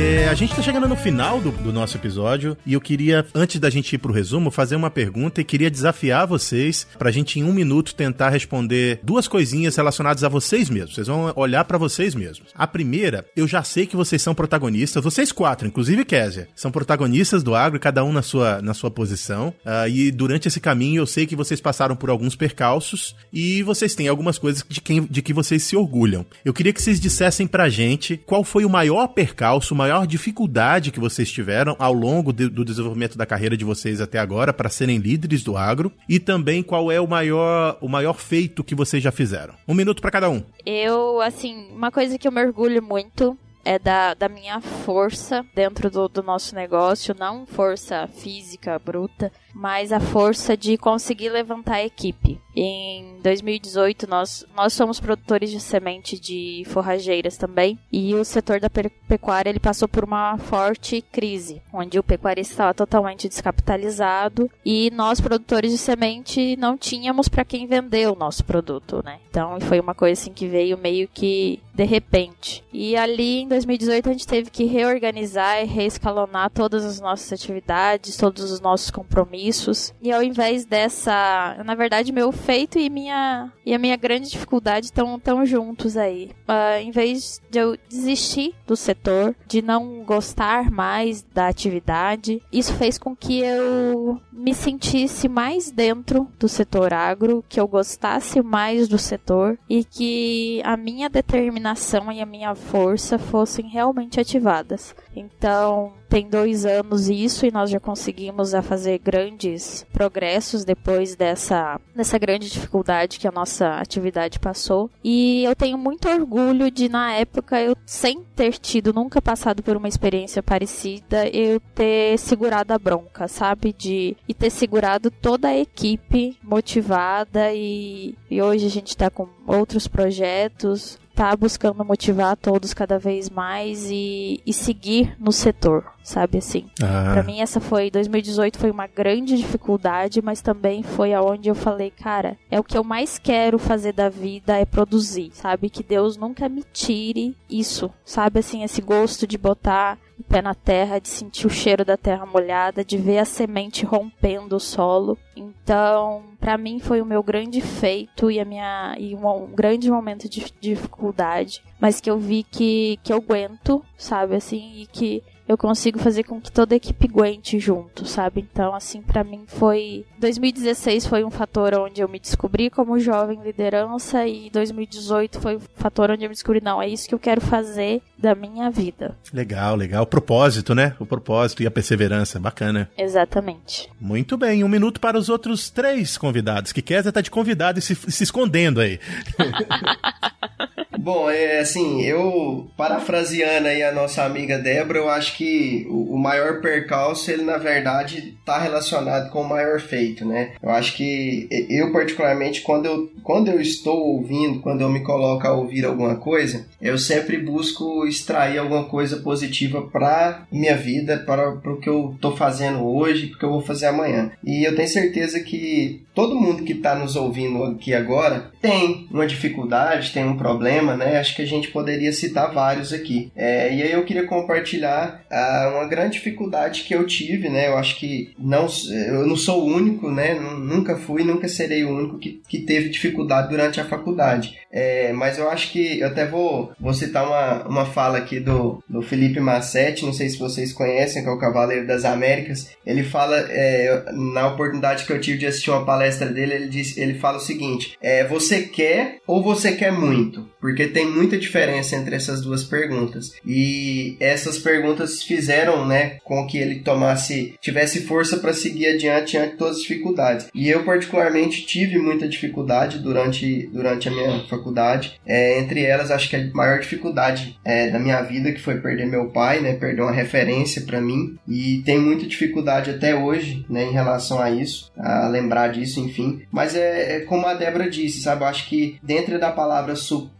É, a gente tá chegando no final do, do, nosso episódio e eu queria, antes da gente ir pro resumo, fazer uma pergunta e queria desafiar vocês pra gente, em um minuto, tentar responder duas coisinhas relacionadas a vocês mesmos. Vocês vão olhar para vocês mesmos. A primeira, eu já sei que vocês são protagonistas, vocês quatro, inclusive Kézia, são protagonistas do agro, cada um na sua, na sua posição. Uh, e durante esse caminho eu sei que vocês passaram por alguns percalços e vocês têm algumas coisas de, quem, de que vocês se orgulham. Eu queria que vocês dissessem pra gente qual foi o maior percalço, o maior maior dificuldade que vocês tiveram ao longo de, do desenvolvimento da carreira de vocês até agora para serem líderes do agro e também qual é o maior, o maior feito que vocês já fizeram. Um minuto para cada um. Eu, assim, uma coisa que eu me orgulho muito é da, da minha força dentro do, do nosso negócio, não força física bruta, mas a força de conseguir levantar a equipe. Em 2018, nós, nós somos produtores de semente de forrageiras também, e o setor da pecuária ele passou por uma forte crise, onde o pecuarista estava totalmente descapitalizado e nós, produtores de semente, não tínhamos para quem vender o nosso produto, né? Então foi uma coisa assim que veio meio que de repente. E ali em 2018 a gente teve que reorganizar e reescalonar todas as nossas atividades, todos os nossos compromissos. E ao invés dessa, na verdade, meu feito e minha e a minha grande dificuldade estão tão juntos aí. Uh, em vez de eu desistir do setor, de não gostar mais da atividade, isso fez com que eu me sentisse mais dentro do setor agro, que eu gostasse mais do setor e que a minha determinação e a minha força fossem realmente ativadas. Então, tem dois anos isso e nós já conseguimos a fazer grandes progressos depois dessa, dessa grande dificuldade que a nossa atividade passou. E eu tenho muito orgulho de, na época, eu sem ter tido, nunca passado por uma experiência parecida, eu ter segurado a bronca, sabe? De, e ter segurado toda a equipe motivada e, e hoje a gente está com outros projetos tá buscando motivar todos cada vez mais e, e seguir no setor, sabe assim? Ah. Para mim essa foi 2018 foi uma grande dificuldade, mas também foi aonde eu falei, cara, é o que eu mais quero fazer da vida é produzir, sabe? Que Deus nunca me tire isso, sabe assim, esse gosto de botar o pé na terra, de sentir o cheiro da terra molhada, de ver a semente rompendo o solo. Então, para mim foi o meu grande feito e a minha e um, um, grande momento de dificuldade, mas que eu vi que que eu aguento, sabe assim, e que eu consigo fazer com que toda a equipe aguente junto, sabe? Então, assim, para mim foi 2016 foi um fator onde eu me descobri como jovem liderança e 2018 foi o um fator onde eu me descobri não, é isso que eu quero fazer da minha vida. Legal, legal. O propósito, né? O propósito e a perseverança, bacana. Exatamente. Muito bem, um minuto para os outros três convidados, que Kézia tá de convidado e se, se escondendo aí. [LAUGHS] Bom, é assim, eu parafraseando aí a nossa amiga Débora, eu acho que o, o maior percalço, ele na verdade está relacionado com o maior feito, né? Eu acho que eu particularmente quando eu, quando eu estou ouvindo, quando eu me coloco a ouvir alguma coisa, eu sempre busco extrair alguma coisa positiva para minha vida, para, o que eu estou fazendo hoje, porque eu vou fazer amanhã. E eu tenho certeza que todo mundo que está nos ouvindo aqui agora tem uma dificuldade, tem um problema, né? Acho que a gente poderia citar vários aqui. É, e aí eu queria compartilhar ah, uma grande dificuldade que eu tive, né? Eu acho que não, eu não sou o único, né? Nunca fui, nunca serei o único que, que teve dificuldade durante a faculdade. É, mas eu acho que eu até vou, vou citar uma, uma fala aqui do, do Felipe Massetti, não sei se vocês conhecem, que é o Cavaleiro das Américas. Ele fala, é, na oportunidade que eu tive de assistir uma palestra palestra dele, ele, diz, ele fala o seguinte: é, você quer ou você quer muito? Porque tem muita diferença entre essas duas perguntas. E essas perguntas fizeram, né, com que ele tomasse, tivesse força para seguir adiante diante de todas as dificuldades. E eu particularmente tive muita dificuldade durante, durante a minha faculdade. É, entre elas, acho que a maior dificuldade é, da minha vida que foi perder meu pai, né, perder uma referência para mim. E tenho muita dificuldade até hoje, né, em relação a isso, a lembrar disso enfim. Mas é, é, como a Débora disse, sabe? Eu acho que dentro da palavra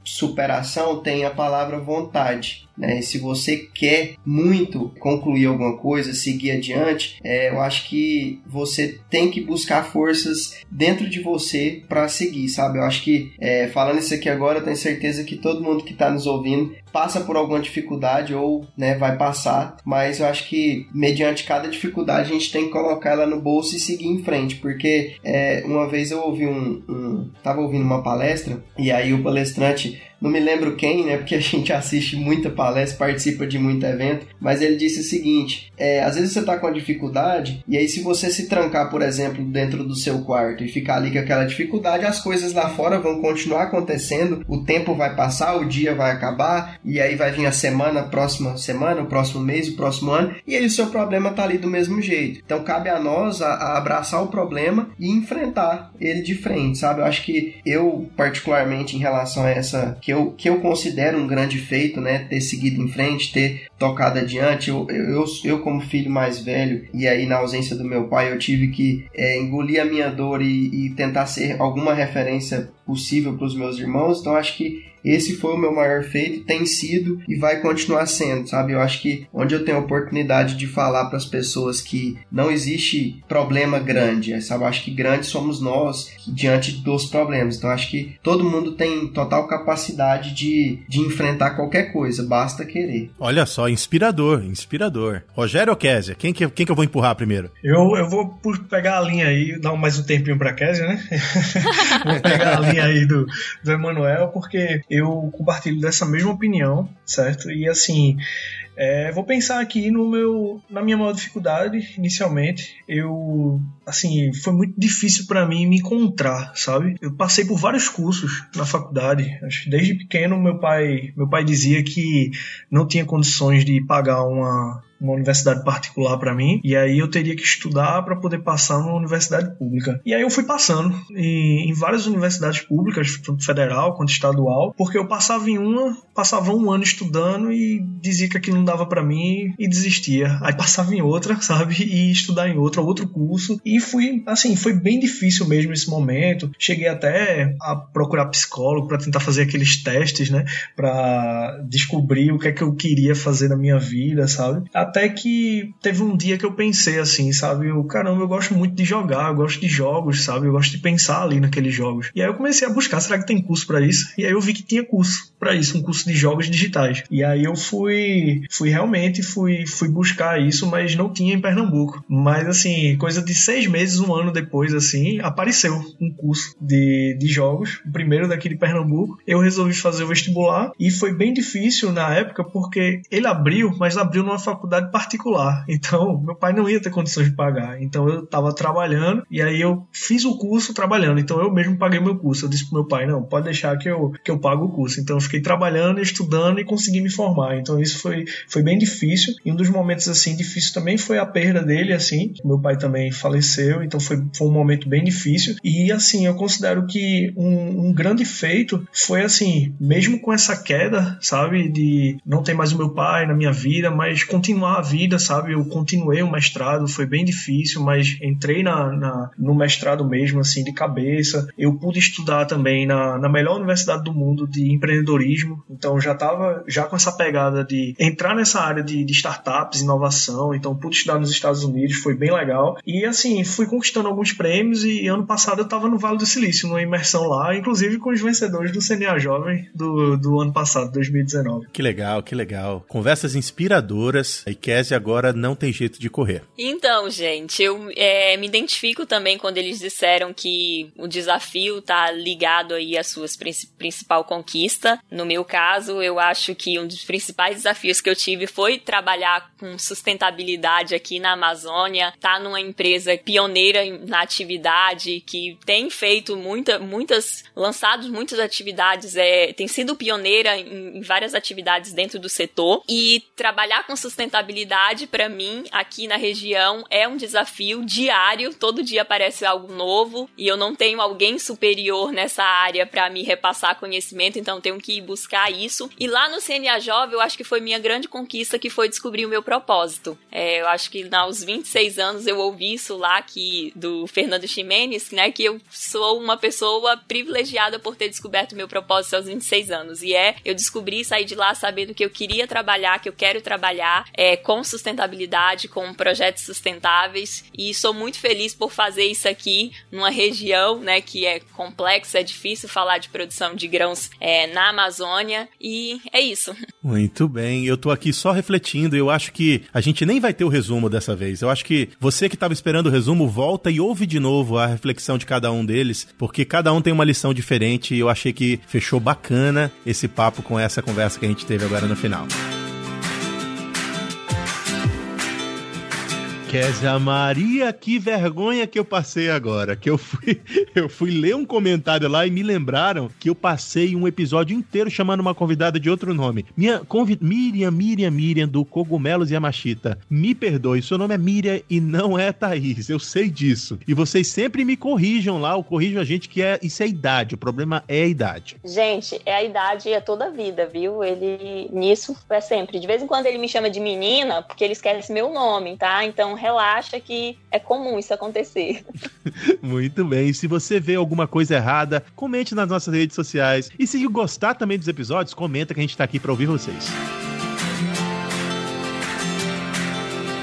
superação tem a palavra vontade. Né? E se você quer muito concluir alguma coisa, seguir adiante, é, eu acho que você tem que buscar forças dentro de você para seguir, sabe? Eu acho que é, falando isso aqui agora, eu tenho certeza que todo mundo que está nos ouvindo passa por alguma dificuldade ou né, vai passar, mas eu acho que mediante cada dificuldade a gente tem que colocar ela no bolso e seguir em frente, porque é, uma vez eu ouvi um, um, tava ouvindo uma palestra e aí o palestrante não me lembro quem, né? Porque a gente assiste muita palestra, participa de muito evento, mas ele disse o seguinte: é, às vezes você tá com uma dificuldade, e aí se você se trancar, por exemplo, dentro do seu quarto e ficar ali com aquela dificuldade, as coisas lá fora vão continuar acontecendo, o tempo vai passar, o dia vai acabar, e aí vai vir a semana, a próxima semana, o próximo mês, o próximo ano, e aí o seu problema tá ali do mesmo jeito. Então cabe a nós a, a abraçar o problema e enfrentar ele de frente, sabe? Eu acho que eu, particularmente em relação a essa que eu, que eu considero um grande feito, né? Ter seguido em frente, ter tocado adiante. Eu, eu, eu como filho mais velho, e aí na ausência do meu pai, eu tive que é, engolir a minha dor e, e tentar ser alguma referência possível para os meus irmãos. Então acho que esse foi o meu maior feito, tem sido e vai continuar sendo, sabe? Eu acho que onde eu tenho a oportunidade de falar para as pessoas que não existe problema grande, sabe? Eu acho que grande somos nós diante dos problemas. Então acho que todo mundo tem total capacidade de, de enfrentar qualquer coisa, basta querer. Olha só, inspirador, inspirador. Rogério ou Kézia? Quem que, quem que eu vou empurrar primeiro? Eu, eu vou pegar a linha aí, dar mais um tempinho para Kézia, né? [LAUGHS] vou pegar a linha aí do, do Emanuel, porque eu compartilho dessa mesma opinião, certo? E assim, é, vou pensar aqui no meu, na minha maior dificuldade inicialmente. Eu, assim, foi muito difícil para mim me encontrar, sabe? Eu passei por vários cursos na faculdade. Desde pequeno, meu pai, meu pai dizia que não tinha condições de pagar uma uma universidade particular para mim, e aí eu teria que estudar para poder passar numa universidade pública. E aí eu fui passando em, em, várias universidades públicas, tanto federal quanto estadual, porque eu passava em uma, passava um ano estudando e dizia que aquilo não dava para mim e desistia. Aí passava em outra, [LAUGHS] sabe, e estudar em outra, outro curso, e fui, assim, foi bem difícil mesmo esse momento. Cheguei até a procurar psicólogo para tentar fazer aqueles testes, né, para descobrir o que é que eu queria fazer na minha vida, sabe? Que teve um dia que eu pensei assim, sabe? Eu, caramba, eu gosto muito de jogar, eu gosto de jogos, sabe? Eu gosto de pensar ali naqueles jogos. E aí eu comecei a buscar, será que tem curso para isso? E aí eu vi que tinha curso para isso, um curso de jogos digitais. E aí eu fui, fui realmente fui, fui buscar isso, mas não tinha em Pernambuco. Mas assim, coisa de seis meses, um ano depois, assim, apareceu um curso de, de jogos, o primeiro daqui de Pernambuco. Eu resolvi fazer o vestibular e foi bem difícil na época porque ele abriu, mas abriu numa faculdade particular. [LAUGHS] Então, meu pai não ia ter condições de pagar. Então eu estava trabalhando e aí eu fiz o curso trabalhando. Então eu mesmo paguei meu curso. Eu disse pro meu pai, não, pode deixar que eu, que eu pago o curso. Então fiquei trabalhando, estudando e consegui me formar. Então isso foi, foi bem difícil. E um dos momentos assim difícil também foi a perda dele, assim. Meu pai também faleceu, então foi, foi um momento bem difícil. E assim, eu considero que um, um grande feito foi assim, mesmo com essa queda, sabe, de não ter mais o meu pai na minha vida, mas continuar a vida, sabe? Eu continuei o mestrado, foi bem difícil, mas entrei na, na no mestrado mesmo, assim, de cabeça. Eu pude estudar também na, na melhor universidade do mundo de empreendedorismo, então já estava já com essa pegada de entrar nessa área de, de startups, inovação, então pude estudar nos Estados Unidos, foi bem legal. E assim, fui conquistando alguns prêmios e ano passado eu estava no Vale do Silício, numa imersão lá, inclusive com os vencedores do CNA Jovem do, do ano passado, 2019. Que legal, que legal. Conversas inspiradoras. A Ikese agora não tem jeito de correr. Então, gente, eu é, me identifico também quando eles disseram que o desafio tá ligado aí às suas principal conquista. No meu caso, eu acho que um dos principais desafios que eu tive foi trabalhar com sustentabilidade aqui na Amazônia, tá numa empresa pioneira na atividade que tem feito muita, muitas lançado muitas atividades, é, tem sido pioneira em, em várias atividades dentro do setor e trabalhar com sustentabilidade para mim aqui na região é um desafio diário. Todo dia aparece algo novo e eu não tenho alguém superior nessa área para me repassar conhecimento, então tenho que buscar isso. E lá no CNA Jovem, eu acho que foi minha grande conquista que foi descobrir o meu propósito. É, eu acho que aos 26 anos eu ouvi isso lá que do Fernando Ximenes, né, que eu sou uma pessoa privilegiada por ter descoberto o meu propósito aos 26 anos. E é, eu descobri sair de lá sabendo que eu queria trabalhar, que eu quero trabalhar é, com sustentabilidade, com projetos sustentáveis. E sou muito feliz por fazer isso aqui numa região, né, que é complexa, é difícil falar de produção de grãos é, na Amazônia. E é isso. Muito bem, eu tô aqui só refletindo. Eu acho que a gente nem vai ter o resumo dessa vez. Eu acho que você que estava esperando o resumo, volta e ouve de novo a reflexão de cada um deles, porque cada um tem uma lição diferente e eu achei que fechou bacana esse papo com essa conversa que a gente teve agora no final. Kézia Maria, que vergonha que eu passei agora. Que eu fui, [LAUGHS] eu fui ler um comentário lá e me lembraram que eu passei um episódio inteiro chamando uma convidada de outro nome. Minha convid... Miriam, Miriam, Miriam, do Cogumelos Yamashita. Me perdoe, seu nome é Miriam e não é Thaís. Eu sei disso. E vocês sempre me corrijam lá, ou corrijam a gente que é isso é idade. O problema é a idade. Gente, é a idade é toda a vida, viu? Ele nisso é sempre. De vez em quando ele me chama de menina, porque ele esquece meu nome, tá? Então relaxa que é comum isso acontecer. [LAUGHS] Muito bem. Se você vê alguma coisa errada, comente nas nossas redes sociais. E se gostar também dos episódios, comenta que a gente tá aqui para ouvir vocês.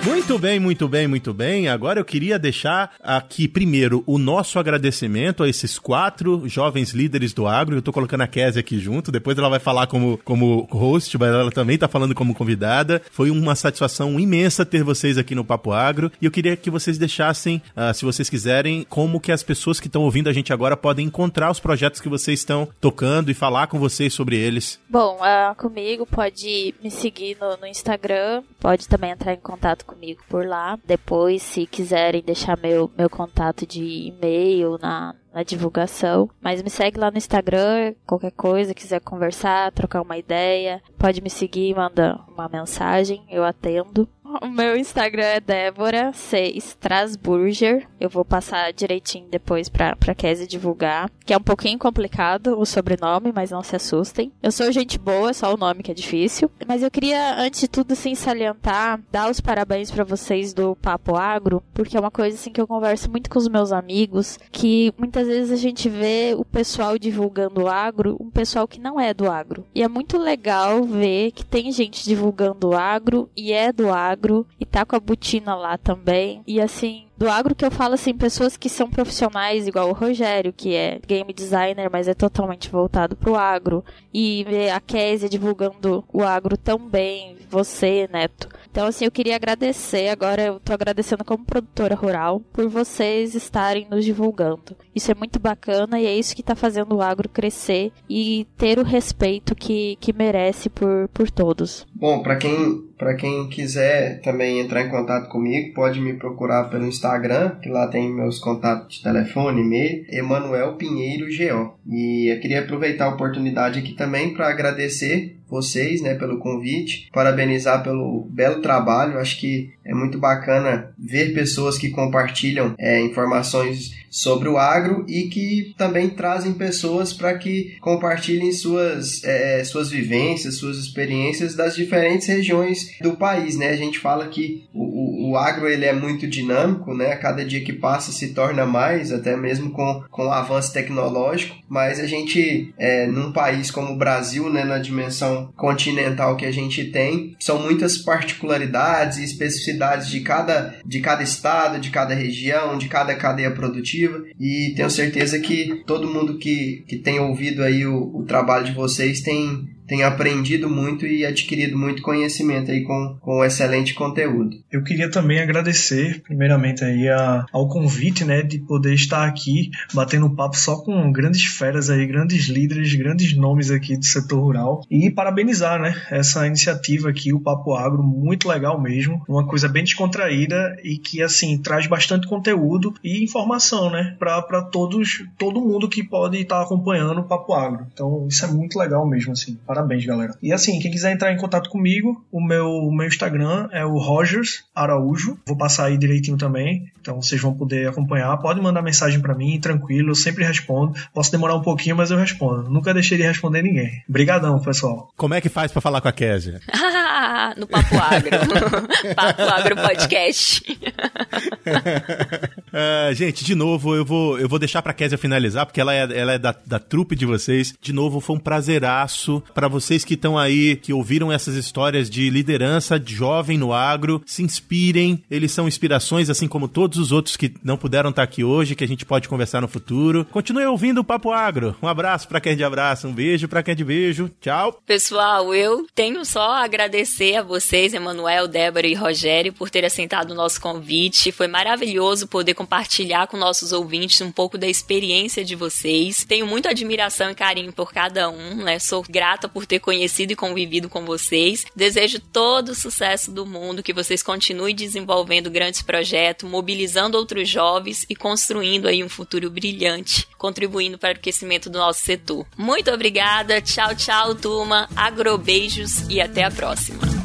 Muito bem, muito bem, muito bem. Agora eu queria deixar aqui primeiro o nosso agradecimento a esses quatro jovens líderes do agro. Eu tô colocando a Kézia aqui junto, depois ela vai falar como, como host, mas ela também tá falando como convidada. Foi uma satisfação imensa ter vocês aqui no Papo Agro. E eu queria que vocês deixassem, uh, se vocês quiserem, como que as pessoas que estão ouvindo a gente agora podem encontrar os projetos que vocês estão tocando e falar com vocês sobre eles. Bom, uh, comigo pode me seguir no, no Instagram, pode também entrar em contato com comigo por lá. Depois, se quiserem deixar meu, meu contato de e-mail na, na divulgação. Mas me segue lá no Instagram, qualquer coisa, quiser conversar, trocar uma ideia, pode me seguir, manda uma mensagem, eu atendo. O meu Instagram é Débora C. Strasburger. Eu vou passar direitinho depois pra, pra Kézia divulgar. Que é um pouquinho complicado o sobrenome, mas não se assustem. Eu sou gente boa, só o nome que é difícil. Mas eu queria, antes de tudo, assim, salientar, dar os parabéns para vocês do Papo Agro, porque é uma coisa assim que eu converso muito com os meus amigos, que muitas vezes a gente vê o pessoal divulgando o agro, um pessoal que não é do agro. E é muito legal ver que tem gente divulgando o agro e é do agro e tá com a botina lá também. E assim, Do agro que eu falo assim, pessoas que são profissionais, igual o Rogério, que é game designer, mas é totalmente voltado pro agro. E ver a Késia divulgando o agro tão bem, você, Neto. Então, assim, eu queria agradecer, agora eu tô agradecendo como produtora rural, por vocês estarem nos divulgando. Isso é muito bacana e é isso que tá fazendo o agro crescer e ter o respeito que, que merece por, por todos. Bom, para quem para quem quiser também entrar em contato comigo, pode me procurar pelo Instagram, que lá tem meus contatos de telefone, e-mail, Emanuel Pinheiro GO. E eu queria aproveitar a oportunidade aqui também para agradecer vocês, né, pelo convite, parabenizar pelo belo trabalho. Acho que é muito bacana ver pessoas que compartilham é, informações sobre o agro e que também trazem pessoas para que compartilhem suas, é, suas vivências, suas experiências das diferentes regiões do país, né? A gente fala que o, o, o agro ele é muito dinâmico, né? A cada dia que passa se torna mais, até mesmo com, com o avanço tecnológico, mas a gente, é, num país como o Brasil, né, na dimensão continental que a gente tem, são muitas particularidades e especificidades de cada, de cada estado, de cada região, de cada cadeia produtiva, e tenho certeza que todo mundo que, que tem ouvido aí o, o trabalho de vocês tem, tem aprendido muito e adquirido muito conhecimento aí com, com excelente conteúdo. Eu queria também agradecer, primeiramente, aí a, ao convite, né, de poder estar aqui batendo papo só com grandes feras aí, grandes líderes, grandes nomes aqui do setor rural e parabenizar, né, essa iniciativa aqui, o Papo Agro, muito legal mesmo, uma coisa bem descontraída e que, assim, traz bastante conteúdo e informação, né, para todos, todo mundo que pode estar acompanhando o Papo Agro. Então, isso é muito legal mesmo, assim. Parabéns, galera. E assim, quem quiser entrar em contato comigo, o meu, o meu Instagram é o Rogers Araújo. Vou passar aí direitinho também. Então vocês vão poder acompanhar. Pode mandar mensagem para mim, tranquilo, eu sempre respondo. Posso demorar um pouquinho, mas eu respondo. Nunca deixei de responder ninguém. Obrigadão, pessoal. Como é que faz para falar com a Kézia? [LAUGHS] no Papo Agro. [LAUGHS] Papo Agro Podcast. uh, [LAUGHS] gente, de novo, eu vou, eu vou deixar pra Kézia finalizar, porque ela é, ela é da, da trupe de vocês. De novo, foi um prazeraço para vocês que estão aí, que ouviram essas histórias de liderança de jovem no agro, se inspirem. Eles são inspirações, assim como todos os outros que não puderam estar aqui hoje, que a gente pode conversar no futuro. Continue ouvindo o Papo Agro. Um abraço para quem é de abraço, um beijo para quem é de beijo. Tchau. Pessoal, eu tenho só a agradecer a vocês, Emanuel, Débora e Rogério, por terem aceitado o nosso convite. Foi maravilhoso poder compartilhar com nossos ouvintes um pouco da experiência de vocês. Tenho muita admiração e carinho por cada um, né? Sou grata por ter conhecido e convivido com vocês. Desejo todo o sucesso do mundo, que vocês continuem desenvolvendo grandes projetos, mobilizando outros jovens e construindo aí um futuro brilhante, contribuindo para o crescimento do nosso setor. Muito obrigada, tchau, tchau, turma, agrobeijos e até a próxima.